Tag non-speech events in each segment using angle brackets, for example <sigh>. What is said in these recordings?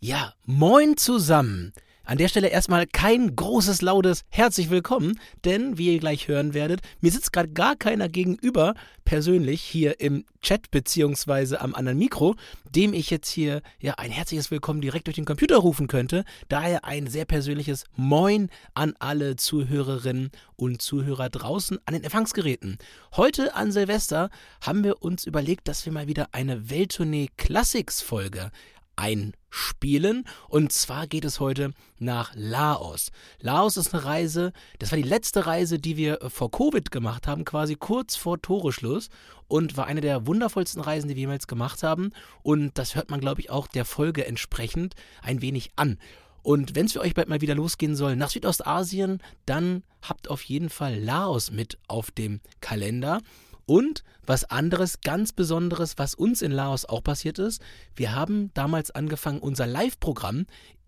Ja, moin zusammen. An der Stelle erstmal kein großes, lautes Herzlich willkommen, denn wie ihr gleich hören werdet, mir sitzt gerade gar keiner gegenüber persönlich hier im Chat beziehungsweise am anderen Mikro, dem ich jetzt hier ja ein herzliches Willkommen direkt durch den Computer rufen könnte. Daher ein sehr persönliches Moin an alle Zuhörerinnen und Zuhörer draußen an den Empfangsgeräten. Heute an Silvester haben wir uns überlegt, dass wir mal wieder eine Welttournee Classics Folge einspielen. Und zwar geht es heute nach Laos. Laos ist eine Reise, das war die letzte Reise, die wir vor Covid gemacht haben, quasi kurz vor Toreschluss und war eine der wundervollsten Reisen, die wir jemals gemacht haben. Und das hört man, glaube ich, auch der Folge entsprechend ein wenig an. Und wenn es für euch bald mal wieder losgehen soll nach Südostasien, dann habt auf jeden Fall Laos mit auf dem Kalender. Und was anderes, ganz Besonderes, was uns in Laos auch passiert ist, wir haben damals angefangen, unser Live-Programm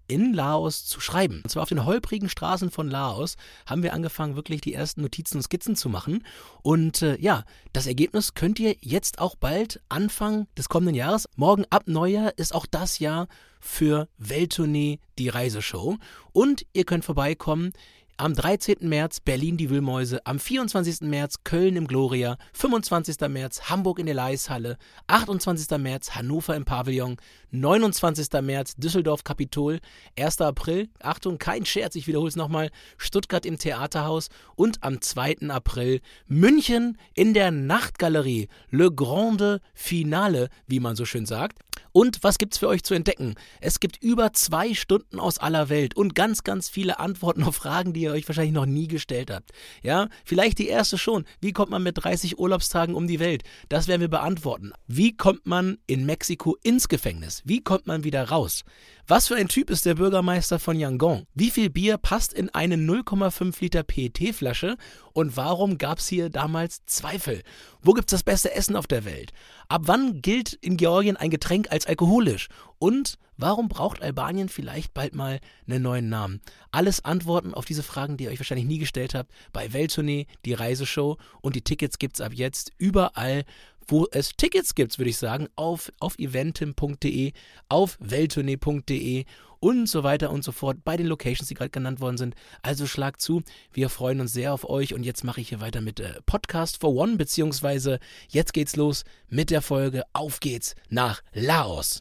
in Laos zu schreiben. Und zwar auf den holprigen Straßen von Laos haben wir angefangen, wirklich die ersten Notizen und Skizzen zu machen. Und äh, ja, das Ergebnis könnt ihr jetzt auch bald Anfang des kommenden Jahres, morgen ab Neujahr ist auch das Jahr für Welttournee die Reiseshow. Und ihr könnt vorbeikommen am 13. März Berlin die Wühlmäuse, am 24. März Köln im Gloria, 25. März Hamburg in der Leishalle, 28. März Hannover im Pavillon, 29. März Düsseldorf Kapitol, 1. April, Achtung, kein Scherz, ich wiederhole es nochmal, Stuttgart im Theaterhaus und am 2. April München in der Nachtgalerie, Le Grande Finale, wie man so schön sagt. Und was gibt's für euch zu entdecken? Es gibt über zwei Stunden aus aller Welt und ganz, ganz viele Antworten auf Fragen, die ihr euch wahrscheinlich noch nie gestellt habt. Ja, vielleicht die erste schon. Wie kommt man mit 30 Urlaubstagen um die Welt? Das werden wir beantworten. Wie kommt man in Mexiko ins Gefängnis? Wie kommt man wieder raus? Was für ein Typ ist der Bürgermeister von Yangon? Wie viel Bier passt in eine 0,5 Liter PET-Flasche? Und warum gab's hier damals Zweifel? Wo gibt's das beste Essen auf der Welt? Ab wann gilt in Georgien ein Getränk als alkoholisch? Und warum braucht Albanien vielleicht bald mal einen neuen Namen? Alles Antworten auf diese Fragen, die ihr euch wahrscheinlich nie gestellt habt, bei Welttournee, die Reiseshow und die Tickets gibt's ab jetzt überall, wo es Tickets gibt, würde ich sagen, auf, auf eventim.de, auf welttournee.de und so weiter und so fort bei den Locations, die gerade genannt worden sind. Also schlag zu, wir freuen uns sehr auf euch und jetzt mache ich hier weiter mit äh, Podcast for One, beziehungsweise jetzt geht's los mit der Folge Auf geht's nach Laos.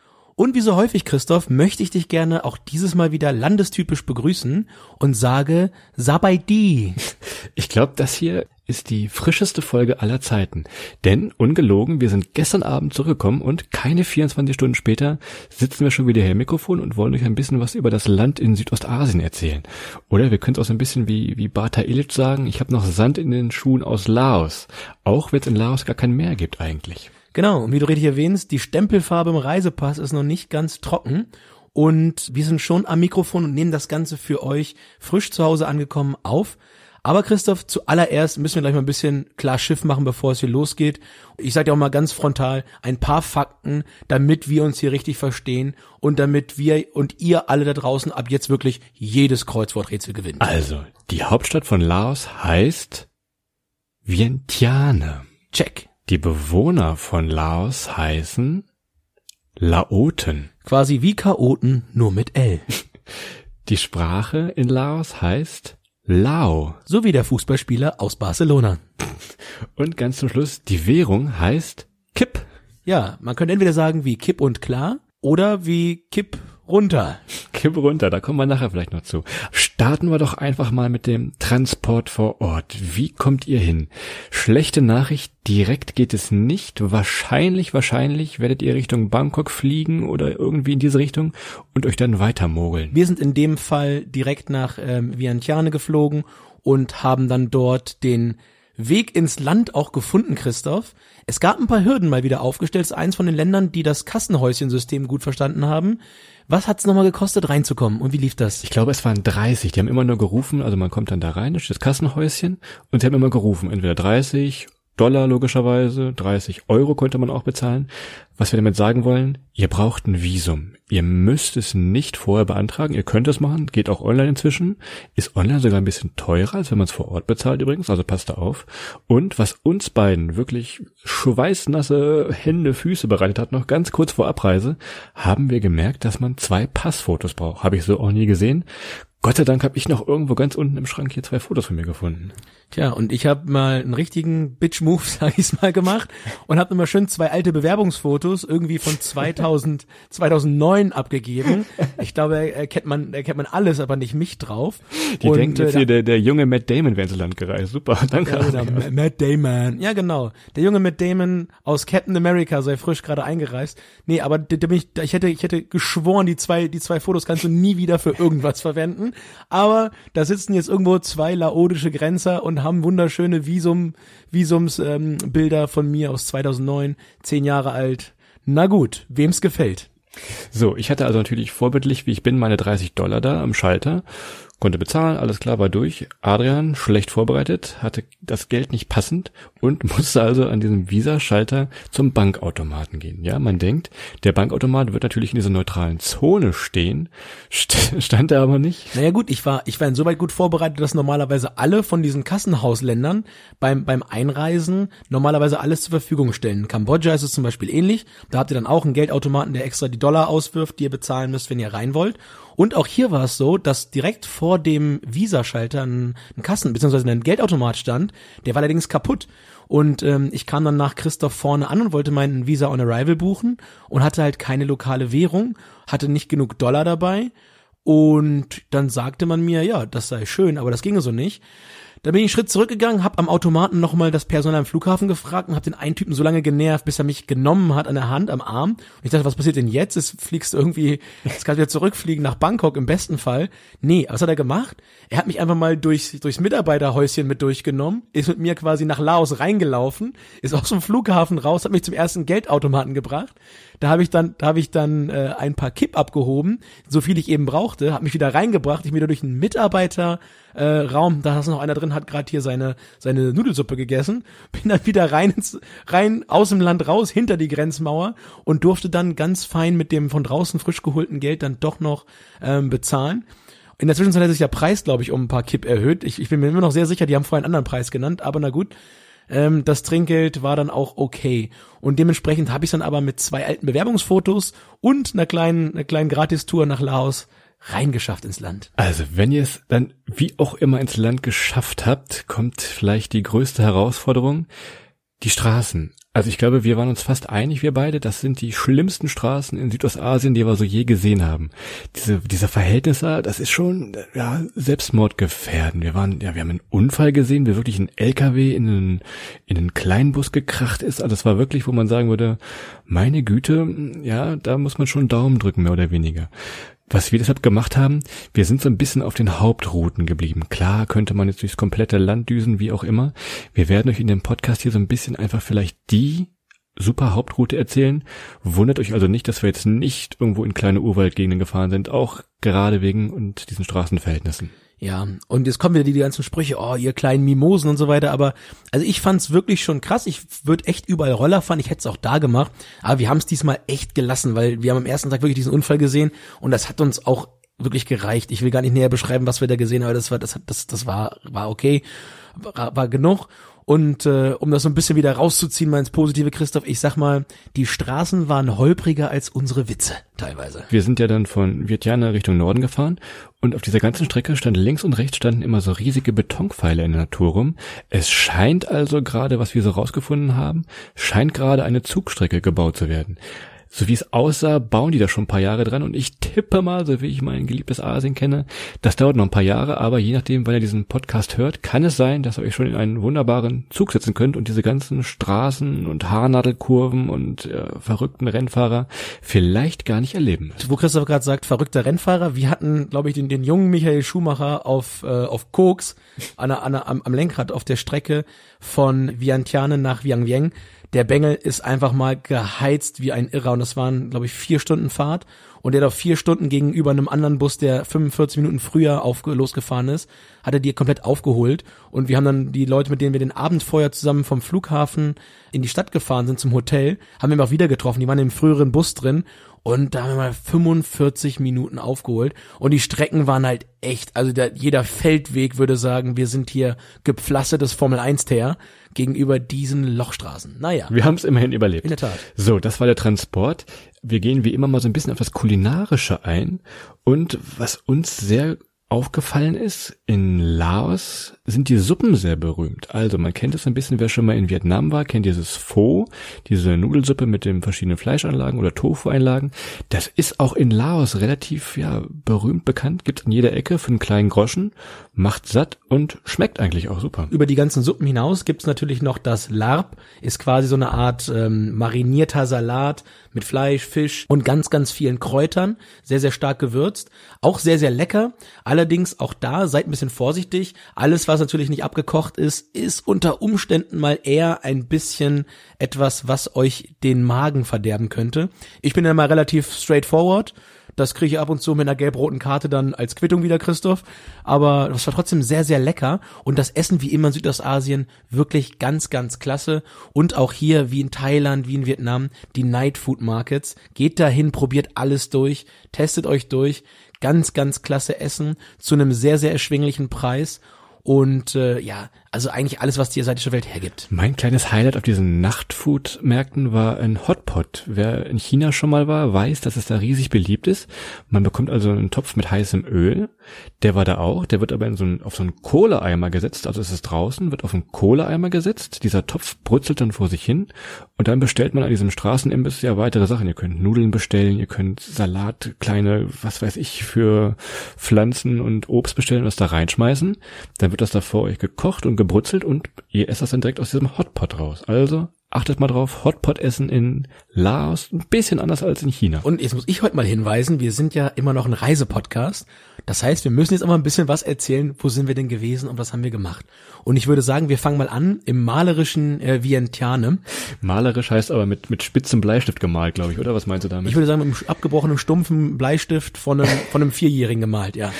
Und wie so häufig, Christoph, möchte ich dich gerne auch dieses Mal wieder landestypisch begrüßen und sage Sabaidi. <laughs> Ich glaube, das hier ist die frischeste Folge aller Zeiten. Denn, ungelogen, wir sind gestern Abend zurückgekommen und keine 24 Stunden später sitzen wir schon wieder hier im Mikrofon und wollen euch ein bisschen was über das Land in Südostasien erzählen. Oder wir können es auch so ein bisschen wie, wie Bata Illich sagen, ich habe noch Sand in den Schuhen aus Laos. Auch wenn es in Laos gar kein Meer gibt eigentlich. Genau, und wie du richtig erwähnst, die Stempelfarbe im Reisepass ist noch nicht ganz trocken. Und wir sind schon am Mikrofon und nehmen das Ganze für euch frisch zu Hause angekommen auf. Aber Christoph, zuallererst müssen wir gleich mal ein bisschen klar Schiff machen, bevor es hier losgeht. Ich sage dir auch mal ganz frontal ein paar Fakten, damit wir uns hier richtig verstehen und damit wir und ihr alle da draußen ab jetzt wirklich jedes Kreuzworträtsel gewinnen. Also, die Hauptstadt von Laos heißt Vientiane. Check. Die Bewohner von Laos heißen Laoten. Quasi wie Chaoten, nur mit L. <laughs> Die Sprache in Laos heißt Lao. So wie der Fußballspieler aus Barcelona. Und ganz zum Schluss, die Währung heißt Kipp. Ja, man könnte entweder sagen wie Kipp und klar oder wie Kipp runter. Kipp runter, da kommen wir nachher vielleicht noch zu. Starten wir doch einfach mal mit dem Transport vor Ort. Wie kommt ihr hin? Schlechte Nachricht, direkt geht es nicht. Wahrscheinlich, wahrscheinlich werdet ihr Richtung Bangkok fliegen oder irgendwie in diese Richtung und euch dann weiter mogeln. Wir sind in dem Fall direkt nach ähm, Vientiane geflogen und haben dann dort den Weg ins Land auch gefunden, Christoph. Es gab ein paar Hürden mal wieder aufgestellt. Es ist eins von den Ländern, die das Kassenhäuschensystem gut verstanden haben. Was hat's nochmal gekostet, reinzukommen? Und wie lief das? Ich glaube, es waren 30. Die haben immer nur gerufen, also man kommt dann da rein, das ist das Kassenhäuschen, und sie haben immer gerufen, entweder 30 Dollar logischerweise, 30 Euro konnte man auch bezahlen. Was wir damit sagen wollen, ihr braucht ein Visum. Ihr müsst es nicht vorher beantragen, ihr könnt es machen, geht auch online inzwischen, ist online sogar ein bisschen teurer, als wenn man es vor Ort bezahlt übrigens, also passt da auf. Und was uns beiden wirklich schweißnasse Hände, Füße bereitet hat, noch ganz kurz vor Abreise, haben wir gemerkt, dass man zwei Passfotos braucht. Habe ich so auch nie gesehen. Gott sei Dank habe ich noch irgendwo ganz unten im Schrank hier zwei Fotos von mir gefunden. Tja, und ich habe mal einen richtigen Bitch-Move, <laughs> sag ich's mal, gemacht und habe immer schön zwei alte Bewerbungsfotos irgendwie von 2000, 2009 <laughs> abgegeben. Ich glaube, er kennt man, er kennt man alles, aber nicht mich drauf. Die und, denkt jetzt äh, hier, der, der junge Matt Damon wäre ins Land gereist. Super, <laughs> danke. Ja, genau, Matt Damon. Ja, genau. Der junge Matt Damon aus Captain America sei frisch gerade eingereist. Nee, aber da, da bin ich, ich hätte, ich hätte geschworen, die zwei, die zwei Fotos kannst du nie wieder für irgendwas verwenden. Aber da sitzen jetzt irgendwo zwei laodische Grenzer und haben wunderschöne Visum, Visumsbilder ähm, von mir aus 2009, zehn Jahre alt. Na gut, wem's gefällt. So, ich hatte also natürlich vorbildlich, wie ich bin, meine 30 Dollar da am Schalter Konnte bezahlen, alles klar, war durch. Adrian, schlecht vorbereitet, hatte das Geld nicht passend und <laughs> musste also an diesem Visa-Schalter zum Bankautomaten gehen. Ja, man denkt, der Bankautomat wird natürlich in dieser neutralen Zone stehen, <laughs> stand er aber nicht. Naja gut, ich war, ich war insoweit gut vorbereitet, dass normalerweise alle von diesen Kassenhausländern beim, beim Einreisen normalerweise alles zur Verfügung stellen. In Kambodscha ist es zum Beispiel ähnlich. Da habt ihr dann auch einen Geldautomaten, der extra die Dollar auswirft, die ihr bezahlen müsst, wenn ihr rein wollt. Und auch hier war es so, dass direkt vor dem Visa-Schalter ein, ein Kassen- bzw. ein Geldautomat stand. Der war allerdings kaputt. Und ähm, ich kam dann nach Christoph vorne an und wollte meinen Visa on Arrival buchen und hatte halt keine lokale Währung, hatte nicht genug Dollar dabei. Und dann sagte man mir, ja, das sei schön, aber das ginge so nicht. Da bin ich einen Schritt zurückgegangen, habe am Automaten nochmal das Personal am Flughafen gefragt und habe den einen Typen so lange genervt, bis er mich genommen hat an der Hand, am Arm. Und ich dachte, was passiert denn jetzt? Es fliegst irgendwie, jetzt kannst du wieder zurückfliegen nach Bangkok im besten Fall. Nee, was hat er gemacht? Er hat mich einfach mal durchs, durchs Mitarbeiterhäuschen mit durchgenommen, ist mit mir quasi nach Laos reingelaufen, ist aus dem Flughafen raus, hat mich zum ersten Geldautomaten gebracht. Da habe ich dann, da habe ich dann äh, ein paar Kipp abgehoben, so viel ich eben brauchte, habe mich wieder reingebracht, ich wieder durch einen Mitarbeiter äh, Raum, da ist noch einer drin, hat gerade hier seine seine Nudelsuppe gegessen, bin dann wieder rein ins, rein aus dem Land raus hinter die Grenzmauer und durfte dann ganz fein mit dem von draußen frisch geholten Geld dann doch noch ähm, bezahlen. In der Zwischenzeit hat sich der Preis, glaube ich, um ein paar Kipp erhöht. Ich, ich bin mir immer noch sehr sicher, die haben vorher einen anderen Preis genannt, aber na gut. Ähm, das Trinkgeld war dann auch okay. Und dementsprechend habe ich dann aber mit zwei alten Bewerbungsfotos und einer kleinen, einer kleinen Gratistour nach Laos reingeschafft ins Land. Also, wenn ihr es dann wie auch immer ins Land geschafft habt, kommt vielleicht die größte Herausforderung. Die Straßen. Also ich glaube, wir waren uns fast einig, wir beide, das sind die schlimmsten Straßen in Südostasien, die wir so je gesehen haben. Diese, dieser Verhältnisse, das ist schon, ja, Selbstmordgefährden. Wir waren, ja, wir haben einen Unfall gesehen, wie wirklich ein LKW in einen, in einen Kleinbus gekracht ist. Also das war wirklich, wo man sagen würde, meine Güte, ja, da muss man schon Daumen drücken, mehr oder weniger. Was wir deshalb gemacht haben, wir sind so ein bisschen auf den Hauptrouten geblieben. Klar könnte man jetzt durchs komplette Land düsen, wie auch immer. Wir werden euch in dem Podcast hier so ein bisschen einfach vielleicht die super Hauptroute erzählen. Wundert euch also nicht, dass wir jetzt nicht irgendwo in kleine Urwaldgegenden gefahren sind, auch gerade wegen und diesen Straßenverhältnissen. Ja, und jetzt kommen wieder die, die ganzen Sprüche, oh, ihr kleinen Mimosen und so weiter, aber also ich fand's wirklich schon krass. Ich würde echt überall Roller fahren, ich hätte es auch da gemacht, aber wir haben es diesmal echt gelassen, weil wir haben am ersten Tag wirklich diesen Unfall gesehen und das hat uns auch wirklich gereicht. Ich will gar nicht näher beschreiben, was wir da gesehen haben, das war das das das war war okay, war, war genug und äh, um das so ein bisschen wieder rauszuziehen, mal ins Positive, Christoph, ich sag mal, die Straßen waren holpriger als unsere Witze teilweise. Wir sind ja dann von Vientiane Richtung Norden gefahren und auf dieser ganzen Strecke stand links und rechts standen immer so riesige Betonpfeile in der Natur rum. Es scheint also gerade, was wir so rausgefunden haben, scheint gerade eine Zugstrecke gebaut zu werden so wie es aussah, bauen die da schon ein paar Jahre dran. Und ich tippe mal, so wie ich mein geliebtes Asien kenne, das dauert noch ein paar Jahre, aber je nachdem, wann ihr diesen Podcast hört, kann es sein, dass ihr euch schon in einen wunderbaren Zug setzen könnt und diese ganzen Straßen und Haarnadelkurven und äh, verrückten Rennfahrer vielleicht gar nicht erleben müsst. Wo Christoph gerade sagt, verrückter Rennfahrer, wir hatten, glaube ich, den, den jungen Michael Schumacher auf, äh, auf Koks an, an, am, am Lenkrad auf der Strecke von Vientiane nach Vientiane der Bengel ist einfach mal geheizt wie ein Irrer. Und das waren, glaube ich, vier Stunden Fahrt. Und der doch vier Stunden gegenüber einem anderen Bus, der 45 Minuten früher auf, losgefahren ist, hat er die komplett aufgeholt. Und wir haben dann die Leute, mit denen wir den Abend vorher zusammen vom Flughafen in die Stadt gefahren sind zum Hotel, haben wir auch wieder getroffen, die waren im früheren Bus drin und da haben wir mal 45 Minuten aufgeholt und die Strecken waren halt echt, also da, jeder Feldweg würde sagen, wir sind hier gepflastertes Formel 1 Teer gegenüber diesen Lochstraßen. Naja. Wir haben es immerhin überlebt. In der Tat. So, das war der Transport. Wir gehen wie immer mal so ein bisschen auf das Kulinarische ein und was uns sehr aufgefallen ist, in Laos sind die Suppen sehr berühmt. Also man kennt es ein bisschen, wer schon mal in Vietnam war, kennt dieses Pho, diese Nudelsuppe mit den verschiedenen Fleischanlagen oder Tofu-Einlagen. Das ist auch in Laos relativ ja berühmt bekannt, gibt an jeder Ecke für einen kleinen Groschen, macht satt und schmeckt eigentlich auch super. Über die ganzen Suppen hinaus gibt's natürlich noch das Larb, ist quasi so eine Art ähm, marinierter Salat mit Fleisch, Fisch und ganz, ganz vielen Kräutern, sehr, sehr stark gewürzt, auch sehr, sehr lecker. Allerdings auch da seid ein bisschen vorsichtig. Alles, was natürlich nicht abgekocht ist, ist unter Umständen mal eher ein bisschen etwas, was euch den Magen verderben könnte. Ich bin ja mal relativ straightforward. Das kriege ich ab und zu mit einer gelb-roten Karte dann als Quittung wieder, Christoph. Aber das war trotzdem sehr, sehr lecker. Und das Essen wie immer in Südostasien wirklich ganz, ganz klasse. Und auch hier, wie in Thailand, wie in Vietnam, die Night Food Markets. Geht dahin, probiert alles durch, testet euch durch. Ganz, ganz klasse Essen zu einem sehr, sehr erschwinglichen Preis. Und äh, ja, also eigentlich alles, was die asiatische Welt hergibt. Mein kleines Highlight auf diesen Nachtfood-Märkten war ein Hotpot. Wer in China schon mal war, weiß, dass es da riesig beliebt ist. Man bekommt also einen Topf mit heißem Öl. Der war da auch. Der wird aber in so einen, auf so einen Kohleeimer gesetzt. Also es ist draußen, wird auf einen Kohleeimer gesetzt. Dieser Topf brutzelt dann vor sich hin. Und dann bestellt man an diesem Straßenimbiss ja weitere Sachen. Ihr könnt Nudeln bestellen, ihr könnt Salat, kleine, was weiß ich, für Pflanzen und Obst bestellen das da reinschmeißen. Dann wird das da vor euch gekocht und gebrutzelt und ihr esst das dann direkt aus diesem Hotpot raus. Also achtet mal drauf, Hotpot-Essen in Laos ein bisschen anders als in China. Und jetzt muss ich heute mal hinweisen, wir sind ja immer noch ein Reisepodcast. Das heißt, wir müssen jetzt aber ein bisschen was erzählen, wo sind wir denn gewesen und was haben wir gemacht. Und ich würde sagen, wir fangen mal an im malerischen äh, Vientiane. Malerisch heißt aber mit, mit spitzem Bleistift gemalt, glaube ich, oder? Was meinst du damit? Ich würde sagen, mit einem abgebrochenen, stumpfen Bleistift von einem, von einem Vierjährigen gemalt, ja.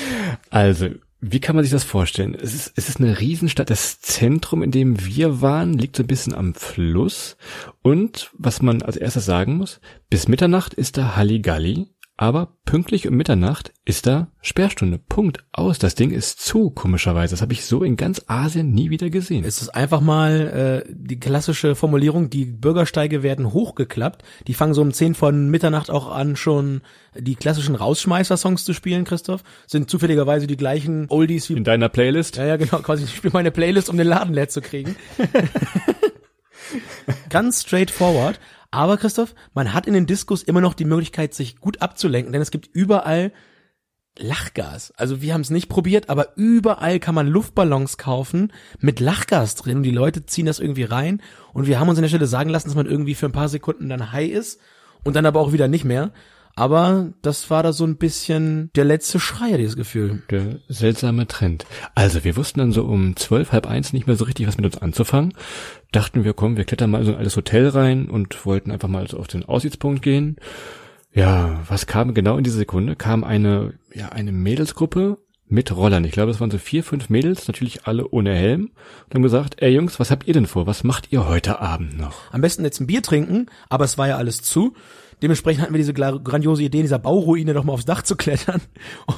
Also, wie kann man sich das vorstellen? Es ist, es ist eine Riesenstadt. Das Zentrum, in dem wir waren, liegt so ein bisschen am Fluss. Und was man als erstes sagen muss, bis Mitternacht ist da Halligalli. Aber pünktlich um Mitternacht ist da Sperrstunde. Punkt aus. Das Ding ist zu, komischerweise. Das habe ich so in ganz Asien nie wieder gesehen. Es ist einfach mal äh, die klassische Formulierung, die Bürgersteige werden hochgeklappt. Die fangen so um 10 von Mitternacht auch an, schon die klassischen Rausschmeißer-Songs zu spielen, Christoph. Sind zufälligerweise die gleichen Oldies wie... In deiner Playlist? Ja, ja, genau. Quasi, ich spiele meine Playlist, um den Laden leer zu kriegen. <laughs> ganz straightforward. Aber Christoph, man hat in den Diskus immer noch die Möglichkeit, sich gut abzulenken, denn es gibt überall Lachgas. Also wir haben es nicht probiert, aber überall kann man Luftballons kaufen mit Lachgas drin und die Leute ziehen das irgendwie rein und wir haben uns an der Stelle sagen lassen, dass man irgendwie für ein paar Sekunden dann high ist und dann aber auch wieder nicht mehr. Aber das war da so ein bisschen der letzte Schreier, dieses Gefühl. Der seltsame Trend. Also wir wussten dann so um zwölf, halb eins nicht mehr so richtig, was mit uns anzufangen. Dachten wir, komm, wir klettern mal in so ein altes Hotel rein und wollten einfach mal so auf den Aussichtspunkt gehen. Ja, was kam genau in dieser Sekunde? Kam eine, ja, eine Mädelsgruppe mit Rollern. Ich glaube, das waren so vier, fünf Mädels, natürlich alle ohne Helm. Und haben gesagt, ey Jungs, was habt ihr denn vor? Was macht ihr heute Abend noch? Am besten jetzt ein Bier trinken, aber es war ja alles zu. Dementsprechend hatten wir diese grandiose Idee, in dieser Bauruine doch mal aufs Dach zu klettern.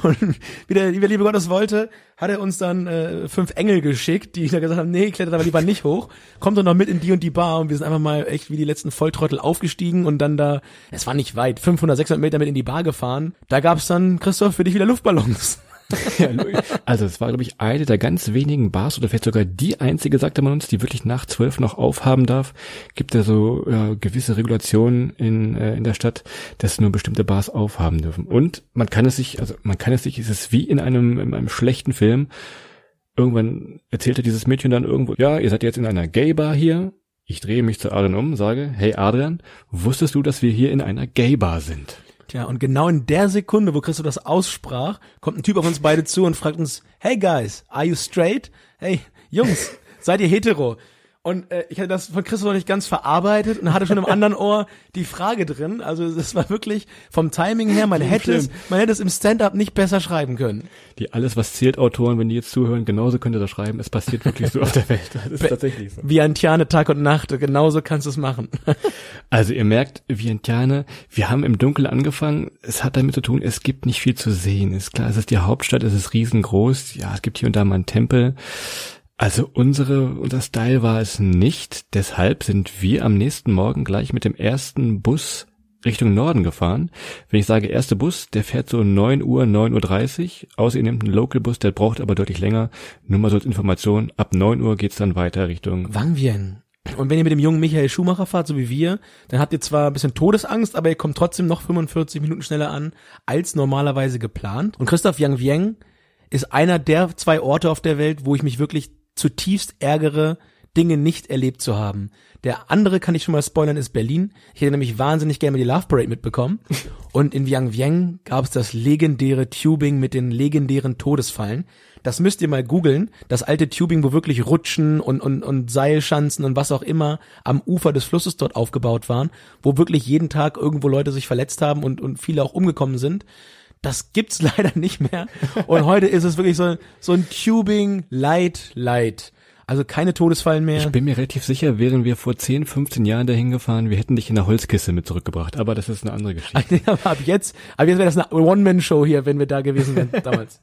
Und wie der, wie der liebe Gott das wollte, hat er uns dann äh, fünf Engel geschickt, die dann gesagt haben, nee, klettert aber lieber nicht hoch. Kommt doch noch mit in die und die Bar. Und wir sind einfach mal echt wie die letzten Volltrottel aufgestiegen und dann da, es war nicht weit, 500, 600 Meter mit in die Bar gefahren. Da gab's dann, Christoph, für dich wieder Luftballons. <laughs> ja, also es war, glaube ich, eine der ganz wenigen Bars oder vielleicht sogar die einzige, sagte man uns, die wirklich nach zwölf noch aufhaben darf. Gibt ja so ja, gewisse Regulationen in, äh, in der Stadt, dass nur bestimmte Bars aufhaben dürfen. Und man kann es sich, also man kann es sich, es ist wie in einem, in einem schlechten Film. Irgendwann erzählte dieses Mädchen dann irgendwo, ja, ihr seid jetzt in einer Gay-Bar hier. Ich drehe mich zu Adrian um, sage, hey Adrian, wusstest du, dass wir hier in einer Gay-Bar sind? Tja, und genau in der Sekunde, wo Christoph das aussprach, kommt ein Typ auf uns beide zu und fragt uns, hey guys, are you straight? Hey, Jungs, seid ihr hetero? Und äh, ich hatte das von Christoph noch nicht ganz verarbeitet und hatte schon im anderen Ohr die Frage drin. Also das war wirklich vom Timing her, man hätte es, man hätte es im Stand-up nicht besser schreiben können. Die alles was zählt Autoren, wenn die jetzt zuhören, genauso könnt ihr das schreiben. Es passiert wirklich so auf der Welt. Das ist tatsächlich so. Vientiane Tag und Nacht, genauso kannst du es machen. <laughs> Also ihr merkt, Vientiane, wir haben im Dunkeln angefangen. Es hat damit zu tun, es gibt nicht viel zu sehen. Ist klar, es ist die Hauptstadt, es ist riesengroß. Ja, es gibt hier und da mal einen Tempel. Also unsere, unser Style war es nicht. Deshalb sind wir am nächsten Morgen gleich mit dem ersten Bus Richtung Norden gefahren. Wenn ich sage erste Bus, der fährt so 9 Uhr, 9.30 Uhr. Außer ihr nehmt einen Local-Bus, der braucht aber deutlich länger. Nur mal so als Information, ab 9 Uhr geht's dann weiter Richtung Wang Vien. Und wenn ihr mit dem jungen Michael Schumacher fahrt, so wie wir, dann habt ihr zwar ein bisschen Todesangst, aber ihr kommt trotzdem noch 45 Minuten schneller an, als normalerweise geplant. Und Christoph Yang Vieng ist einer der zwei Orte auf der Welt, wo ich mich wirklich zutiefst ärgere, Dinge nicht erlebt zu haben. Der andere kann ich schon mal spoilern, ist Berlin. Ich hätte nämlich wahnsinnig gerne die Love Parade mitbekommen. <laughs> Und in Vientiane gab es das legendäre Tubing mit den legendären Todesfallen. Das müsst ihr mal googeln. Das alte Tubing, wo wirklich Rutschen und, und, und Seilschanzen und was auch immer am Ufer des Flusses dort aufgebaut waren, wo wirklich jeden Tag irgendwo Leute sich verletzt haben und, und viele auch umgekommen sind das gibt's <laughs> leider nicht mehr. Und heute ist es wirklich so, so ein Tubing Light Light. Also keine Todesfallen mehr. Ich bin mir relativ sicher, wären wir vor 10, 15 Jahren dahin gefahren, wir hätten dich in der Holzkiste mit zurückgebracht. Aber das ist eine andere Geschichte. <laughs> ab jetzt, ab jetzt wäre das eine One-Man-Show hier, wenn wir da gewesen wären <laughs> damals.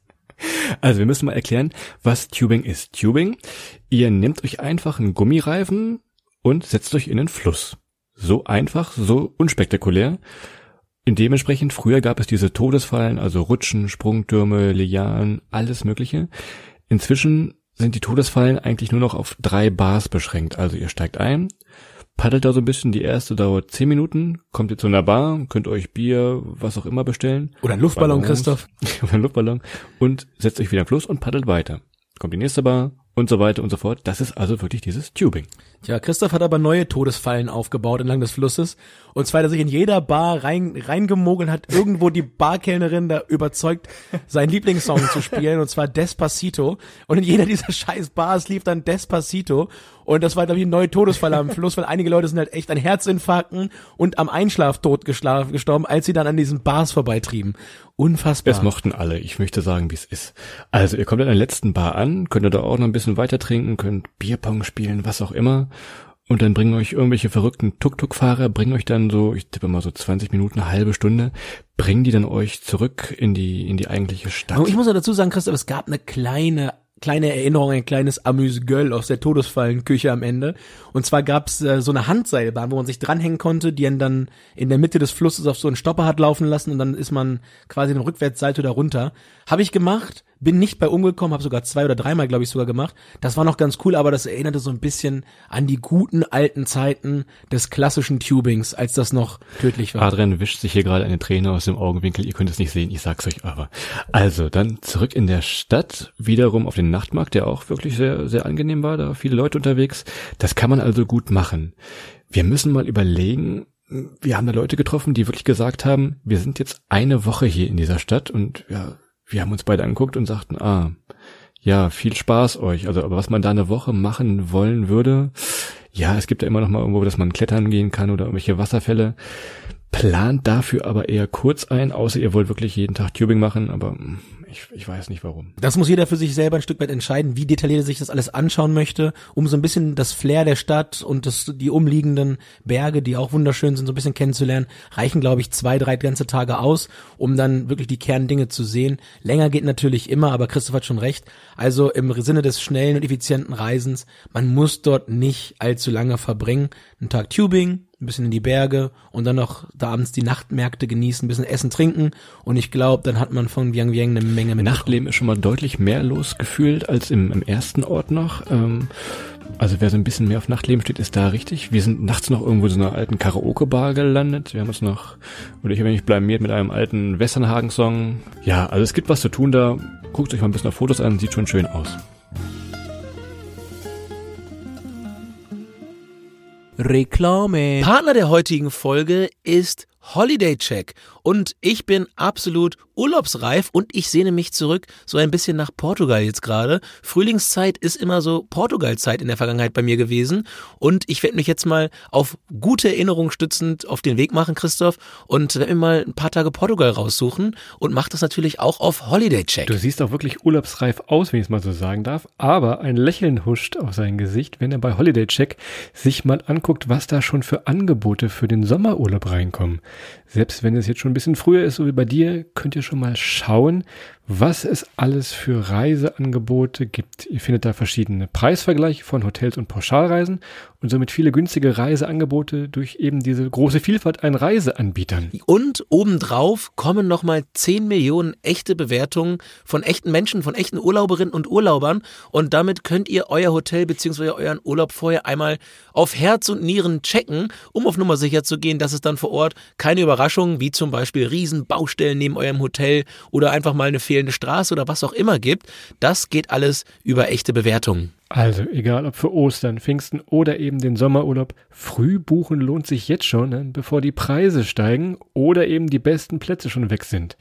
Also wir müssen mal erklären, was Tubing ist. Tubing, ihr nehmt euch einfach einen Gummireifen und setzt euch in den Fluss. So einfach, so unspektakulär. Und dementsprechend, früher gab es diese Todesfallen, also Rutschen, Sprungtürme, Lianen, alles mögliche. Inzwischen sind die Todesfallen eigentlich nur noch auf drei Bars beschränkt. Also ihr steigt ein, paddelt da so ein bisschen, die erste dauert zehn Minuten, kommt ihr zu einer Bar, könnt euch Bier, was auch immer bestellen. Oder ein Luftballon, Ballons, Christoph. <laughs> Oder ein Luftballon. Und setzt euch wieder im Fluss und paddelt weiter. Kommt die nächste Bar und so weiter und so fort. Das ist also wirklich dieses Tubing. Tja, Christoph hat aber neue Todesfallen aufgebaut entlang des Flusses. Und zwar, dass sich in jeder Bar rein, reingemogelt hat, irgendwo die Barkellnerin da überzeugt, seinen Lieblingssong zu spielen, und zwar Despacito. Und in jeder dieser scheiß Bars lief dann Despacito. Und das war, glaube ich, ein neuer Todesfall am Fluss, weil einige Leute sind halt echt an Herzinfarkten und am Einschlaftod gestorben, als sie dann an diesen Bars vorbeitrieben. Unfassbar. Es mochten alle. Ich möchte sagen, wie es ist. Also, ihr kommt an der letzten Bar an, könnt ihr da auch noch ein bisschen weiter trinken, könnt Bierpong spielen, was auch immer. Und dann bringen euch irgendwelche verrückten Tuk-Tuk-Fahrer, bringen euch dann so, ich tippe mal so 20 Minuten, eine halbe Stunde, bringen die dann euch zurück in die, in die eigentliche Stadt. Und ich muss ja dazu sagen, Christoph, es gab eine kleine kleine Erinnerung, ein kleines Amüs-Göll aus der Todesfallenküche am Ende. Und zwar gab's äh, so eine Handseilbahn, wo man sich dranhängen konnte, die dann in der Mitte des Flusses auf so einen Stopper hat laufen lassen und dann ist man quasi den Rückwärtssalto da runter. Habe ich gemacht, bin nicht bei umgekommen, habe sogar zwei oder dreimal, glaube ich, sogar gemacht. Das war noch ganz cool, aber das erinnerte so ein bisschen an die guten alten Zeiten des klassischen Tubings, als das noch tödlich war. Adrian wischt sich hier gerade eine Träne aus dem Augenwinkel. Ihr könnt es nicht sehen, ich sag's euch aber. Also, dann zurück in der Stadt, wiederum auf den Nachtmarkt, der auch wirklich sehr, sehr angenehm war, da viele Leute unterwegs. Das kann man also gut machen. Wir müssen mal überlegen, wir haben da Leute getroffen, die wirklich gesagt haben, wir sind jetzt eine Woche hier in dieser Stadt und ja, wir haben uns beide angeguckt und sagten, ah, ja, viel Spaß euch. Also, aber was man da eine Woche machen wollen würde, ja, es gibt ja immer noch mal irgendwo, dass man klettern gehen kann oder irgendwelche Wasserfälle. Plant dafür aber eher kurz ein, außer ihr wollt wirklich jeden Tag Tubing machen, aber ich, ich weiß nicht warum. Das muss jeder für sich selber ein Stück weit entscheiden, wie detailliert er sich das alles anschauen möchte, um so ein bisschen das Flair der Stadt und das, die umliegenden Berge, die auch wunderschön sind, so ein bisschen kennenzulernen, reichen, glaube ich, zwei, drei ganze Tage aus, um dann wirklich die Kerndinge zu sehen. Länger geht natürlich immer, aber Christoph hat schon recht. Also im Sinne des schnellen und effizienten Reisens, man muss dort nicht allzu lange verbringen. Ein Tag Tubing, ein bisschen in die Berge und dann noch da abends die Nachtmärkte genießen, ein bisschen essen, trinken und ich glaube, dann hat man von Viang Viang eine Menge mit. Nachtleben ist schon mal deutlich mehr losgefühlt als im, im ersten Ort noch. Ähm, also wer so ein bisschen mehr auf Nachtleben steht, ist da richtig. Wir sind nachts noch irgendwo in so einer alten Karaoke-Bar gelandet. Wir haben uns noch, oder ich habe mich blamiert mit einem alten Westernhagen-Song. Ja, also es gibt was zu tun da. Guckt euch mal ein bisschen auf Fotos an, sieht schon schön aus. Reklame. Partner der heutigen Folge ist Holiday Check und ich bin absolut urlaubsreif und ich sehne mich zurück so ein bisschen nach Portugal jetzt gerade. Frühlingszeit ist immer so Portugalzeit in der Vergangenheit bei mir gewesen und ich werde mich jetzt mal auf gute Erinnerungen stützend auf den Weg machen, Christoph, und werde mir mal ein paar Tage Portugal raussuchen und mache das natürlich auch auf Holiday Check. Du siehst auch wirklich urlaubsreif aus, wenn ich es mal so sagen darf, aber ein Lächeln huscht auf sein Gesicht, wenn er bei Holiday Check sich mal anguckt, was da schon für Angebote für den Sommerurlaub reinkommen. Selbst wenn es jetzt schon ein bisschen früher ist, so wie bei dir, könnt ihr schon mal schauen, was es alles für Reiseangebote gibt. Ihr findet da verschiedene Preisvergleiche von Hotels und Pauschalreisen und somit viele günstige Reiseangebote durch eben diese große Vielfalt an Reiseanbietern. Und obendrauf kommen nochmal 10 Millionen echte Bewertungen von echten Menschen, von echten Urlauberinnen und Urlaubern und damit könnt ihr euer Hotel bzw. euren Urlaub vorher einmal auf Herz und Nieren checken, um auf Nummer sicher zu gehen, dass es dann vor Ort keine Überraschungen wie zum Beispiel Riesenbaustellen neben eurem Hotel oder einfach mal eine fehlende Straße oder was auch immer gibt. Das geht alles über echte Bewertungen. Also, egal ob für Ostern, Pfingsten oder eben den Sommerurlaub, früh buchen lohnt sich jetzt schon, ne, bevor die Preise steigen oder eben die besten Plätze schon weg sind.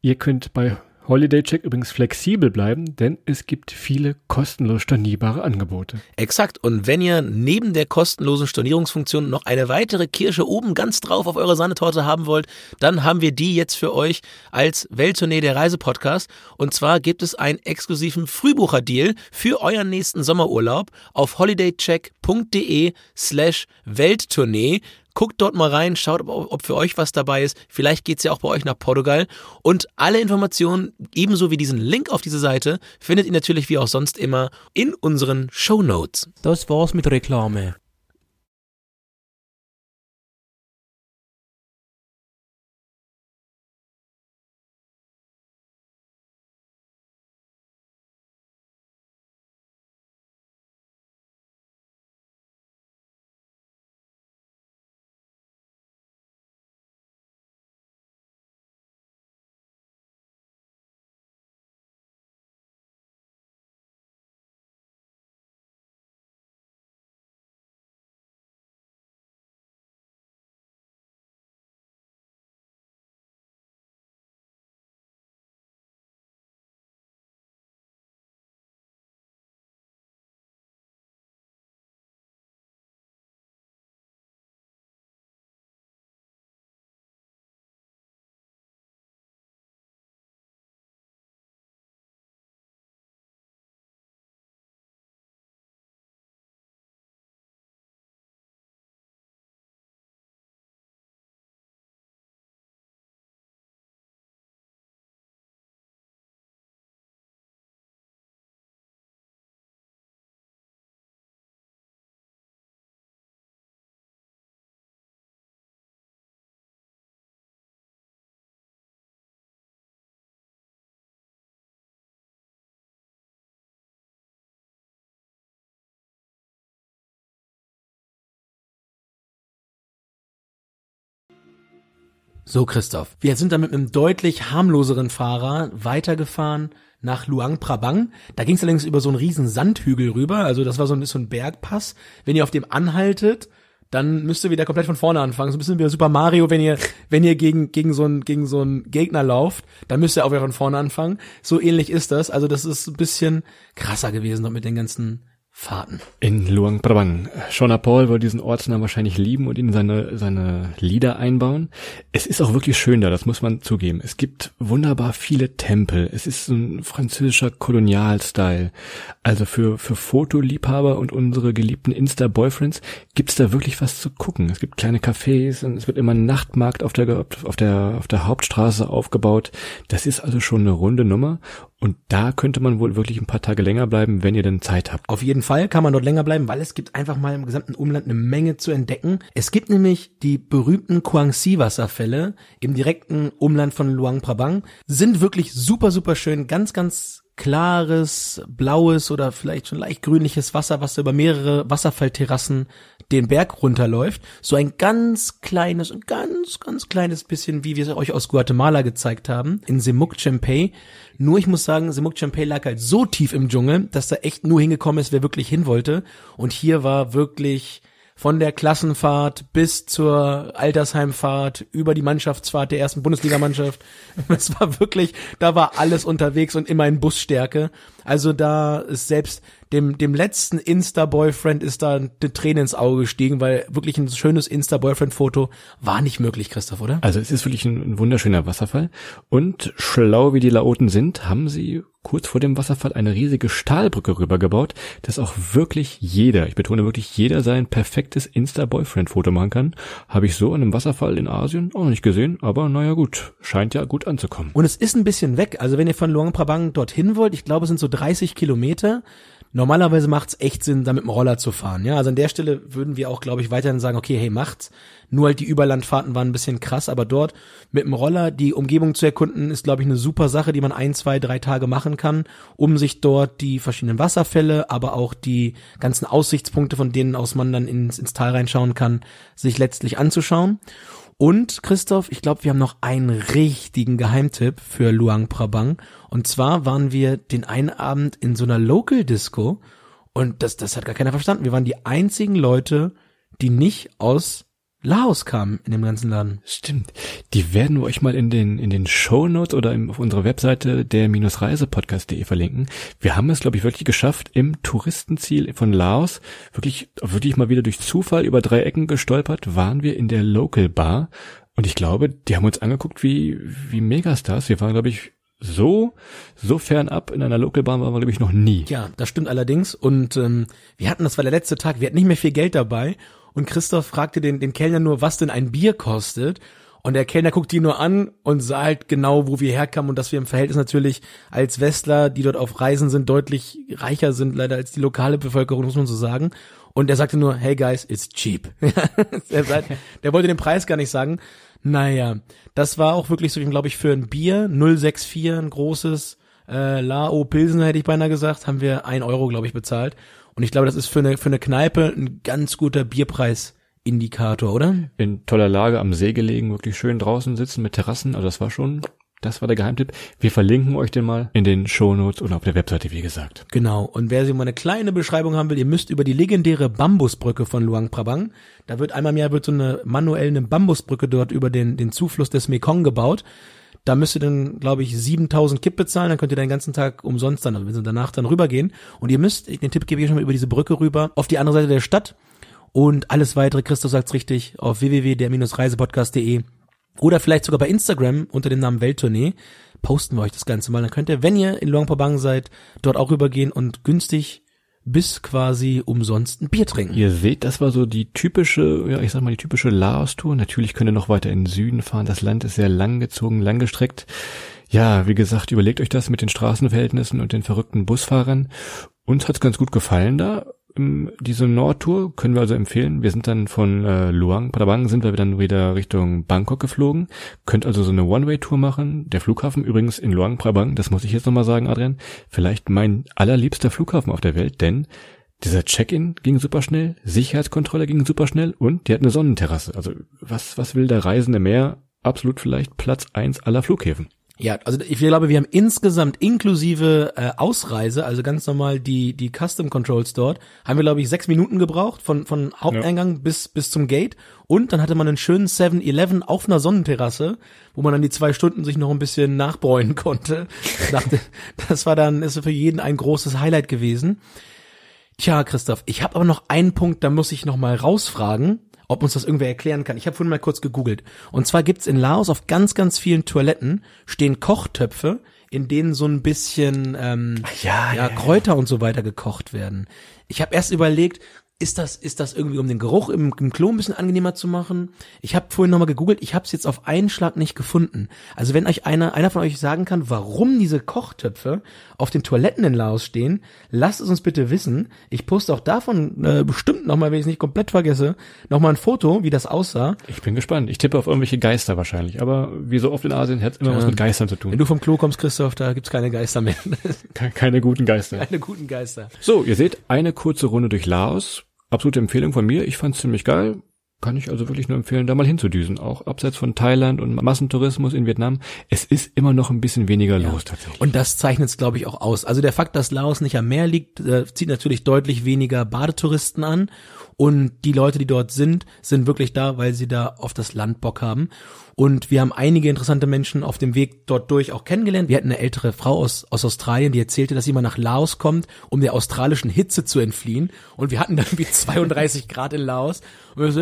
Ihr könnt bei Holiday Check übrigens flexibel bleiben, denn es gibt viele kostenlos stornierbare Angebote. Exakt. Und wenn ihr neben der kostenlosen Stornierungsfunktion noch eine weitere Kirsche oben ganz drauf auf eurer Sahnetorte haben wollt, dann haben wir die jetzt für euch als Welttournee der Reisepodcast. Und zwar gibt es einen exklusiven Frühbucherdeal für euren nächsten Sommerurlaub auf holidaycheck.de slash Welttournee. Guckt dort mal rein, schaut, ob, für euch was dabei ist. Vielleicht geht's ja auch bei euch nach Portugal. Und alle Informationen, ebenso wie diesen Link auf diese Seite, findet ihr natürlich wie auch sonst immer in unseren Show Notes. Das war's mit Reklame. So, Christoph, wir sind dann mit einem deutlich harmloseren Fahrer weitergefahren nach Luang Prabang. Da ging es allerdings über so einen riesen Sandhügel rüber, also das war so ein, so ein Bergpass. Wenn ihr auf dem anhaltet, dann müsst ihr wieder komplett von vorne anfangen. So ein bisschen wie Super Mario, wenn ihr, wenn ihr gegen, gegen so einen, gegen so einen Gegner lauft, dann müsst ihr auch wieder von vorne anfangen. So ähnlich ist das. Also das ist ein bisschen krasser gewesen noch mit den ganzen Fahrten. In Luang Prabang. Shona Paul wird diesen Ortsnamen wahrscheinlich lieben und ihn in seine, seine Lieder einbauen. Es ist auch wirklich schön da, das muss man zugeben. Es gibt wunderbar viele Tempel. Es ist ein französischer Kolonialstyle. Also für, für Fotoliebhaber und unsere geliebten Insta-Boyfriends gibt's da wirklich was zu gucken. Es gibt kleine Cafés und es wird immer ein Nachtmarkt auf der, auf der, auf der Hauptstraße aufgebaut. Das ist also schon eine runde Nummer. Und da könnte man wohl wirklich ein paar Tage länger bleiben, wenn ihr denn Zeit habt. Auf jeden Fall kann man dort länger bleiben, weil es gibt einfach mal im gesamten Umland eine Menge zu entdecken. Es gibt nämlich die berühmten Kuangxi-Wasserfälle im direkten Umland von Luang Prabang. Sind wirklich super, super schön. Ganz, ganz klares, blaues oder vielleicht schon leicht grünliches Wasser, was über mehrere Wasserfallterrassen den Berg runterläuft. So ein ganz kleines und ganz, ganz kleines bisschen, wie wir es euch aus Guatemala gezeigt haben, in Semuc Chempey. Nur ich muss sagen, Semuc Chempey lag halt so tief im Dschungel, dass da echt nur hingekommen ist, wer wirklich hin wollte. Und hier war wirklich von der Klassenfahrt bis zur Altersheimfahrt, über die Mannschaftsfahrt der ersten Bundesligamannschaft. <laughs> Es war wirklich, da war alles unterwegs und immer in Busstärke. Also da ist selbst dem, dem letzten Insta-Boyfriend ist da eine Träne ins Auge gestiegen, weil wirklich ein schönes Insta-Boyfriend-Foto war nicht möglich, Christoph, oder? Also es ist wirklich ein, ein wunderschöner Wasserfall. Und schlau wie die Laoten sind, haben sie kurz vor dem Wasserfall eine riesige Stahlbrücke rübergebaut, dass auch wirklich jeder, ich betone wirklich jeder, sein perfektes Insta-Boyfriend-Foto machen kann. Habe ich so an einem Wasserfall in Asien auch noch nicht gesehen, aber naja gut, scheint ja gut anzukommen. Und es ist ein bisschen weg. Also wenn ihr von Luang Prabang dorthin wollt, ich glaube, es sind so 30 Kilometer. Normalerweise macht es echt Sinn, da mit dem Roller zu fahren. Ja, also an der Stelle würden wir auch, glaube ich, weiterhin sagen, okay, hey, macht's. Nur halt die Überlandfahrten waren ein bisschen krass, aber dort mit dem Roller die Umgebung zu erkunden, ist, glaube ich, eine super Sache, die man ein, zwei, drei Tage machen kann, um sich dort die verschiedenen Wasserfälle, aber auch die ganzen Aussichtspunkte, von denen aus man dann ins, ins Tal reinschauen kann, sich letztlich anzuschauen. Und Christoph, ich glaube, wir haben noch einen richtigen Geheimtipp für Luang Prabang. Und zwar waren wir den einen Abend in so einer Local Disco und das, das hat gar keiner verstanden. Wir waren die einzigen Leute, die nicht aus Laos kamen in dem ganzen Laden. Stimmt. Die werden wir euch mal in den, in den Show Notes oder im, auf unserer Webseite der reisepodcast.de verlinken. Wir haben es, glaube ich, wirklich geschafft, im Touristenziel von Laos, wirklich, wirklich mal wieder durch Zufall über drei Ecken gestolpert, waren wir in der Local Bar. Und ich glaube, die haben uns angeguckt wie, wie Megastars. Wir waren, glaube ich, so, so fernab in einer Local Bar waren wir, glaube ich, noch nie. Ja, das stimmt allerdings. Und ähm, wir hatten, das war der letzte Tag, wir hatten nicht mehr viel Geld dabei und Christoph fragte den, den Kellner nur, was denn ein Bier kostet. Und der Kellner guckt die nur an und sah halt genau, wo wir herkamen und dass wir im Verhältnis natürlich als Westler, die dort auf Reisen sind, deutlich reicher sind leider als die lokale Bevölkerung, muss man so sagen. Und er sagte nur, hey guys, it's cheap. <laughs> der, der wollte den Preis gar nicht sagen. Naja, das war auch wirklich so, glaube ich, für ein Bier 064, ein großes äh, Lao Pilsen, hätte ich beinahe gesagt, haben wir ein Euro, glaube ich, bezahlt. Und ich glaube, das ist für eine, für eine Kneipe ein ganz guter Bierpreisindikator, oder? In toller Lage am See gelegen, wirklich schön draußen sitzen mit Terrassen. Also das war schon, das war der Geheimtipp. Wir verlinken euch den mal in den Shownotes oder auf der Webseite, wie gesagt. Genau. Und wer sich mal eine kleine Beschreibung haben will, ihr müsst über die legendäre Bambusbrücke von Luang Prabang. Da wird einmal im Jahr wird so eine manuell eine Bambusbrücke dort über den, den Zufluss des Mekong gebaut. Da müsst ihr dann, glaube ich, 7000 Kip bezahlen, dann könnt ihr den ganzen Tag umsonst dann, also wenn sie danach dann rübergehen. Und ihr müsst, den Tipp gebe ich schon mal über diese Brücke rüber, auf die andere Seite der Stadt. Und alles weitere, Christoph sagt's richtig, auf www.der-reisepodcast.de oder vielleicht sogar bei Instagram unter dem Namen Welttournee posten wir euch das Ganze mal. Dann könnt ihr, wenn ihr in Luang Prabang seid, dort auch rübergehen und günstig bis quasi umsonst ein Bier trinken. Ihr seht, das war so die typische, ja, ich sag mal, die typische Laos-Tour. Natürlich könnt ihr noch weiter in den Süden fahren. Das Land ist sehr langgezogen, langgestreckt. Ja, wie gesagt, überlegt euch das mit den Straßenverhältnissen und den verrückten Busfahrern. Uns hat's ganz gut gefallen da diese Nordtour können wir also empfehlen. Wir sind dann von äh, Luang, Prabang sind wir dann wieder Richtung Bangkok geflogen. Könnt also so eine One-Way-Tour machen. Der Flughafen übrigens in Luang Prabang, das muss ich jetzt nochmal sagen, Adrian, vielleicht mein allerliebster Flughafen auf der Welt, denn dieser Check-in ging super schnell, Sicherheitskontrolle ging super schnell und die hat eine Sonnenterrasse. Also was, was will der Reisende mehr? Absolut vielleicht Platz eins aller Flughäfen. Ja, also ich glaube, wir haben insgesamt inklusive äh, Ausreise, also ganz normal die die Custom Controls dort, haben wir glaube ich sechs Minuten gebraucht von von Haupteingang ja. bis bis zum Gate und dann hatte man einen schönen 7-Eleven auf einer Sonnenterrasse, wo man dann die zwei Stunden sich noch ein bisschen nachbräunen konnte. Ich dachte, <laughs> das war dann ist für jeden ein großes Highlight gewesen. Tja, Christoph, ich habe aber noch einen Punkt, da muss ich noch mal rausfragen ob uns das irgendwer erklären kann. Ich habe vorhin mal kurz gegoogelt. Und zwar gibt's in Laos auf ganz, ganz vielen Toiletten stehen Kochtöpfe, in denen so ein bisschen ähm, ja, ja, ja, Kräuter und so weiter gekocht werden. Ich habe erst überlegt, ist das, ist das irgendwie, um den Geruch im, im Klo ein bisschen angenehmer zu machen? Ich habe vorhin nochmal gegoogelt, ich habe es jetzt auf einen Schlag nicht gefunden. Also wenn euch einer, einer von euch sagen kann, warum diese Kochtöpfe auf den Toiletten in Laos stehen, lasst es uns bitte wissen. Ich poste auch davon äh, bestimmt nochmal, wenn ich es nicht komplett vergesse, nochmal ein Foto, wie das aussah. Ich bin gespannt. Ich tippe auf irgendwelche Geister wahrscheinlich. Aber wie so oft in Asien hat es immer ja. was mit Geistern zu tun. Wenn du vom Klo kommst, Christoph, da gibt's keine Geister mehr. keine guten Geister. Keine guten Geister. So, ihr seht eine kurze Runde durch Laos absolute Empfehlung von mir. Ich fand's ziemlich geil. Kann ich also wirklich nur empfehlen, da mal hinzudüsen. Auch abseits von Thailand und Massentourismus in Vietnam. Es ist immer noch ein bisschen weniger Ja. los tatsächlich. Und das zeichnet es, glaube ich, auch aus. Also der Fakt, dass Laos nicht am Meer liegt, äh, zieht natürlich deutlich weniger Badetouristen an. Und die Leute, die dort sind, sind wirklich da, weil sie da auf das Land Bock haben. Und wir haben einige interessante Menschen auf dem Weg dort durch auch kennengelernt. Wir hatten eine ältere Frau aus, aus Australien, die erzählte, dass sie mal nach Laos kommt, um der australischen Hitze zu entfliehen. Und wir hatten dann wie <laughs> 32 Grad in Laos. Und wir so,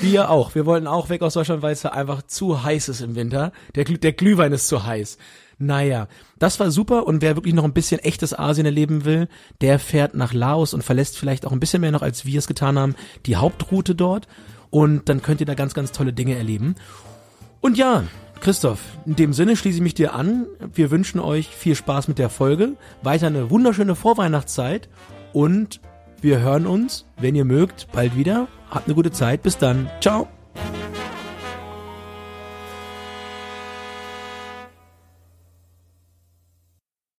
wir auch. Wir wollten auch weg aus Deutschland, weil es da einfach zu heiß ist im Winter. Der, Glüh- der Glühwein ist zu heiß. Naja, das war super und wer wirklich noch ein bisschen echtes Asien erleben will, der fährt nach Laos und verlässt vielleicht auch ein bisschen mehr noch, als wir es getan haben, die Hauptroute dort und dann könnt ihr da ganz, ganz tolle Dinge erleben. Und ja, Christoph, in dem Sinne schließe ich mich dir an. Wir wünschen euch viel Spaß mit der Folge, weiter eine wunderschöne Vorweihnachtszeit und wir hören uns, wenn ihr mögt, bald wieder. Habt eine gute Zeit. Bis dann. Ciao.